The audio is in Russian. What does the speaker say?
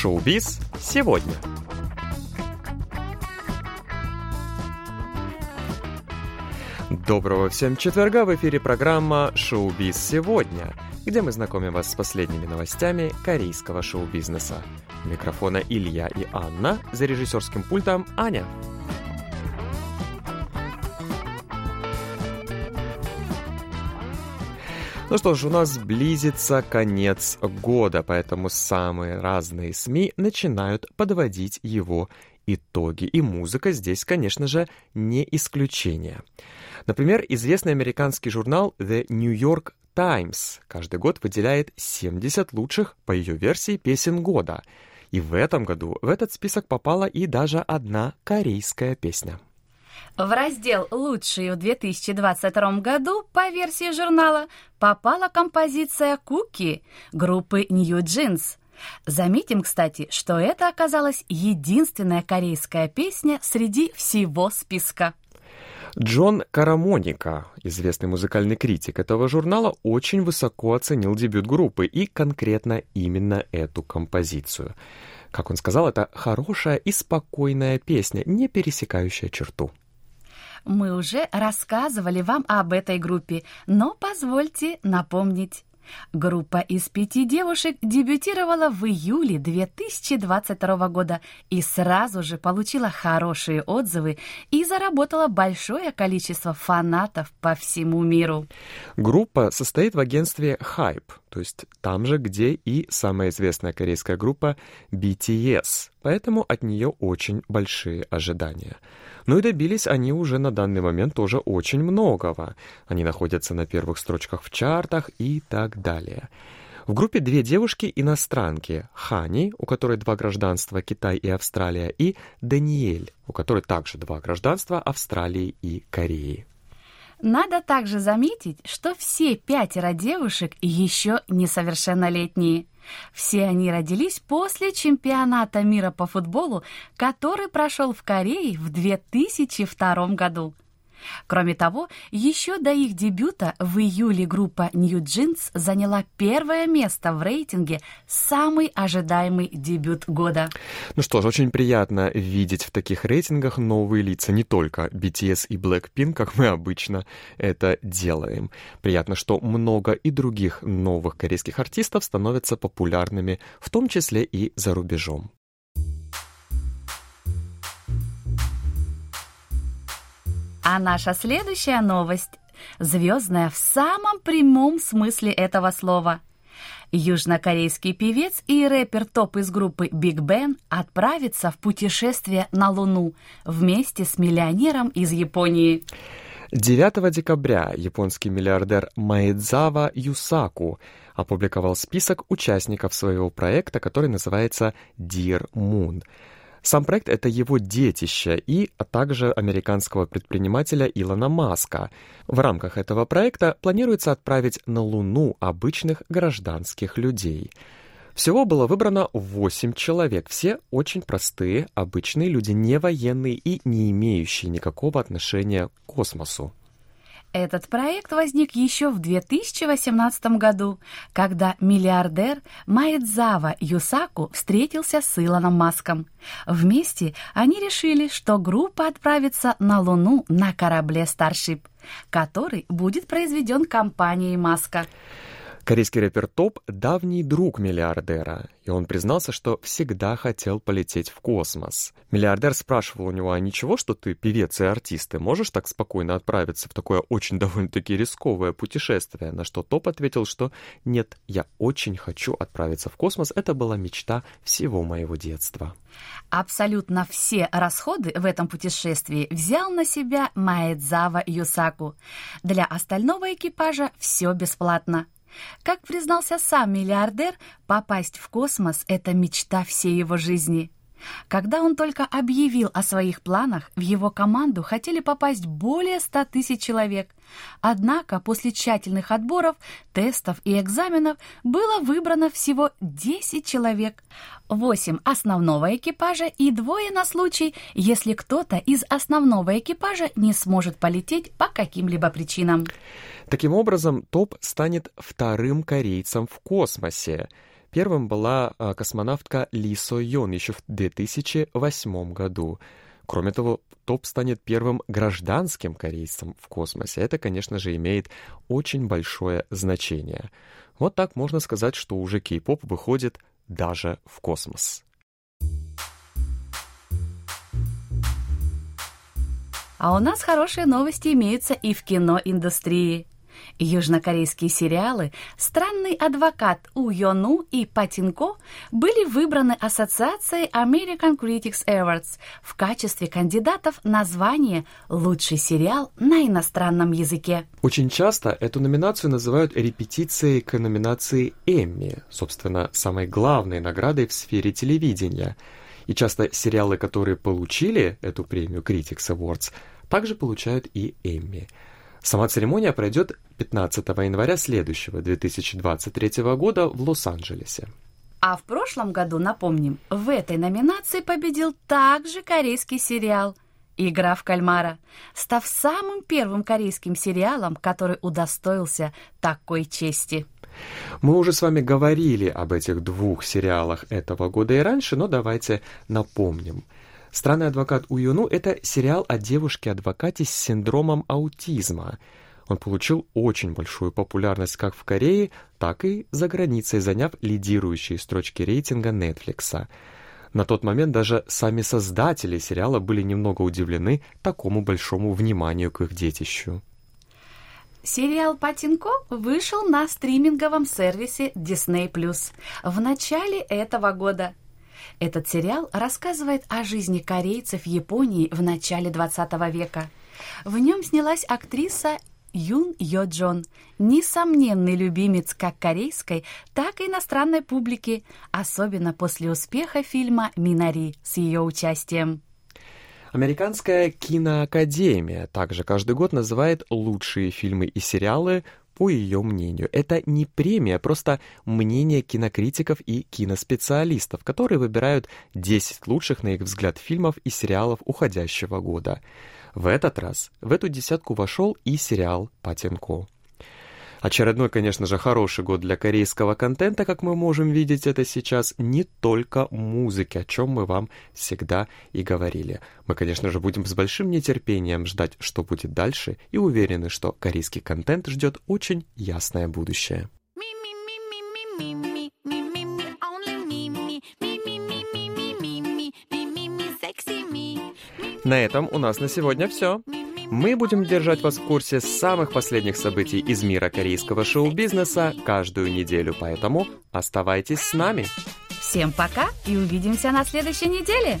Шоу-биз сегодня. Доброго всем четверга! В эфире программа «Шоу-биз сегодня», где мы знакомим вас с последними новостями корейского шоу-бизнеса. Микрофона Илья и Анна, за режиссерским пультом Аня. Ну что ж, у нас близится конец года, поэтому самые разные СМИ начинают подводить его итоги. И музыка здесь, конечно же, не исключение. Например, известный американский журнал The New York Times каждый год выделяет 70 лучших, по ее версии, песен года. И в этом году в этот список попала и даже одна корейская песня. В раздел «Лучшие в 2022 году» по версии журнала попала композиция «Куки» группы New Jeans. Заметим, кстати, что это оказалась единственная корейская песня среди всего списка. Джон Карамоника, известный музыкальный критик этого журнала, очень высоко оценил дебют группы и конкретно именно эту композицию. Как он сказал, это хорошая и спокойная песня, не пересекающая черту. Мы уже рассказывали вам об этой группе, но позвольте напомнить. Группа из пяти девушек дебютировала в июле 2022 года и сразу же получила хорошие отзывы и заработала большое количество фанатов по всему миру. Группа состоит в агентстве Hype, то есть там же, где и самая известная корейская группа BTS, поэтому от нее очень большие ожидания. Ну и добились они уже на данный момент тоже очень многого. Они находятся на первых строчках в чартах и так далее. В группе две девушки-иностранки – Хани, у которой два гражданства – Китай и Австралия, и Даниэль, у которой также два гражданства – Австралии и Кореи. Надо также заметить, что все пятеро девушек еще несовершеннолетние. Все они родились после чемпионата мира по футболу, который прошел в Корее в 2002 году. Кроме того, еще до их дебюта в июле группа New Jeans заняла первое место в рейтинге «Самый ожидаемый дебют года». Ну что ж, очень приятно видеть в таких рейтингах новые лица, не только BTS и Blackpink, как мы обычно это делаем. Приятно, что много и других новых корейских артистов становятся популярными, в том числе и за рубежом. А наша следующая новость – звездная в самом прямом смысле этого слова. Южнокорейский певец и рэпер топ из группы Big Bang отправится в путешествие на Луну вместе с миллионером из Японии. 9 декабря японский миллиардер Маэдзава Юсаку опубликовал список участников своего проекта, который называется Dear Moon – сам проект — это его детище и а также американского предпринимателя Илона Маска. В рамках этого проекта планируется отправить на Луну обычных гражданских людей. Всего было выбрано 8 человек. Все очень простые, обычные люди, не военные и не имеющие никакого отношения к космосу. Этот проект возник еще в 2018 году, когда миллиардер Маэдзава Юсаку встретился с Илоном Маском. Вместе они решили, что группа отправится на Луну на корабле Starship, который будет произведен компанией Маска. Корейский рэпер Топ — давний друг миллиардера, и он признался, что всегда хотел полететь в космос. Миллиардер спрашивал у него, а ничего, что ты певец и артист, ты можешь так спокойно отправиться в такое очень довольно-таки рисковое путешествие? На что Топ ответил, что нет, я очень хочу отправиться в космос, это была мечта всего моего детства. Абсолютно все расходы в этом путешествии взял на себя Маэдзава Юсаку. Для остального экипажа все бесплатно. Как признался сам миллиардер, попасть в космос — это мечта всей его жизни. Когда он только объявил о своих планах, в его команду хотели попасть более 100 тысяч человек. Однако после тщательных отборов, тестов и экзаменов было выбрано всего 10 человек. 8 основного экипажа и двое на случай, если кто-то из основного экипажа не сможет полететь по каким-либо причинам. Таким образом, Топ станет вторым корейцем в космосе. Первым была а, космонавтка Ли Со Йон еще в 2008 году. Кроме того, топ станет первым гражданским корейцем в космосе. Это, конечно же, имеет очень большое значение. Вот так можно сказать, что уже кей-поп выходит даже в космос. А у нас хорошие новости имеются и в киноиндустрии. Южнокорейские сериалы «Странный адвокат» У Йону и Патинко были выбраны Ассоциацией American Critics Awards в качестве кандидатов на звание «Лучший сериал на иностранном языке». Очень часто эту номинацию называют репетицией к номинации Эмми, собственно, самой главной наградой в сфере телевидения. И часто сериалы, которые получили эту премию Critics Awards, также получают и Эмми. Сама церемония пройдет 15 января следующего 2023 года в Лос-Анджелесе. А в прошлом году, напомним, в этой номинации победил также корейский сериал «Игра в кальмара», став самым первым корейским сериалом, который удостоился такой чести. Мы уже с вами говорили об этих двух сериалах этого года и раньше, но давайте напомним – «Странный адвокат Уюну» — это сериал о девушке-адвокате с синдромом аутизма. Он получил очень большую популярность как в Корее, так и за границей, заняв лидирующие строчки рейтинга Netflix. На тот момент даже сами создатели сериала были немного удивлены такому большому вниманию к их детищу. Сериал «Патинко» вышел на стриминговом сервисе Disney+, в начале этого года. Этот сериал рассказывает о жизни корейцев в Японии в начале 20 века. В нем снялась актриса Юн Йо Джон, несомненный любимец как корейской, так и иностранной публики, особенно после успеха фильма «Минари» с ее участием. Американская киноакадемия также каждый год называет лучшие фильмы и сериалы по ее мнению. Это не премия, просто мнение кинокритиков и киноспециалистов, которые выбирают 10 лучших, на их взгляд, фильмов и сериалов уходящего года. В этот раз в эту десятку вошел и сериал «Патенко». Очередной, конечно же, хороший год для корейского контента, как мы можем видеть это сейчас, не только музыки, о чем мы вам всегда и говорили. Мы, конечно же, будем с большим нетерпением ждать, что будет дальше, и уверены, что корейский контент ждет очень ясное будущее. На этом у нас на сегодня все. Мы будем держать вас в курсе самых последних событий из мира корейского шоу-бизнеса каждую неделю, поэтому оставайтесь с нами. Всем пока и увидимся на следующей неделе.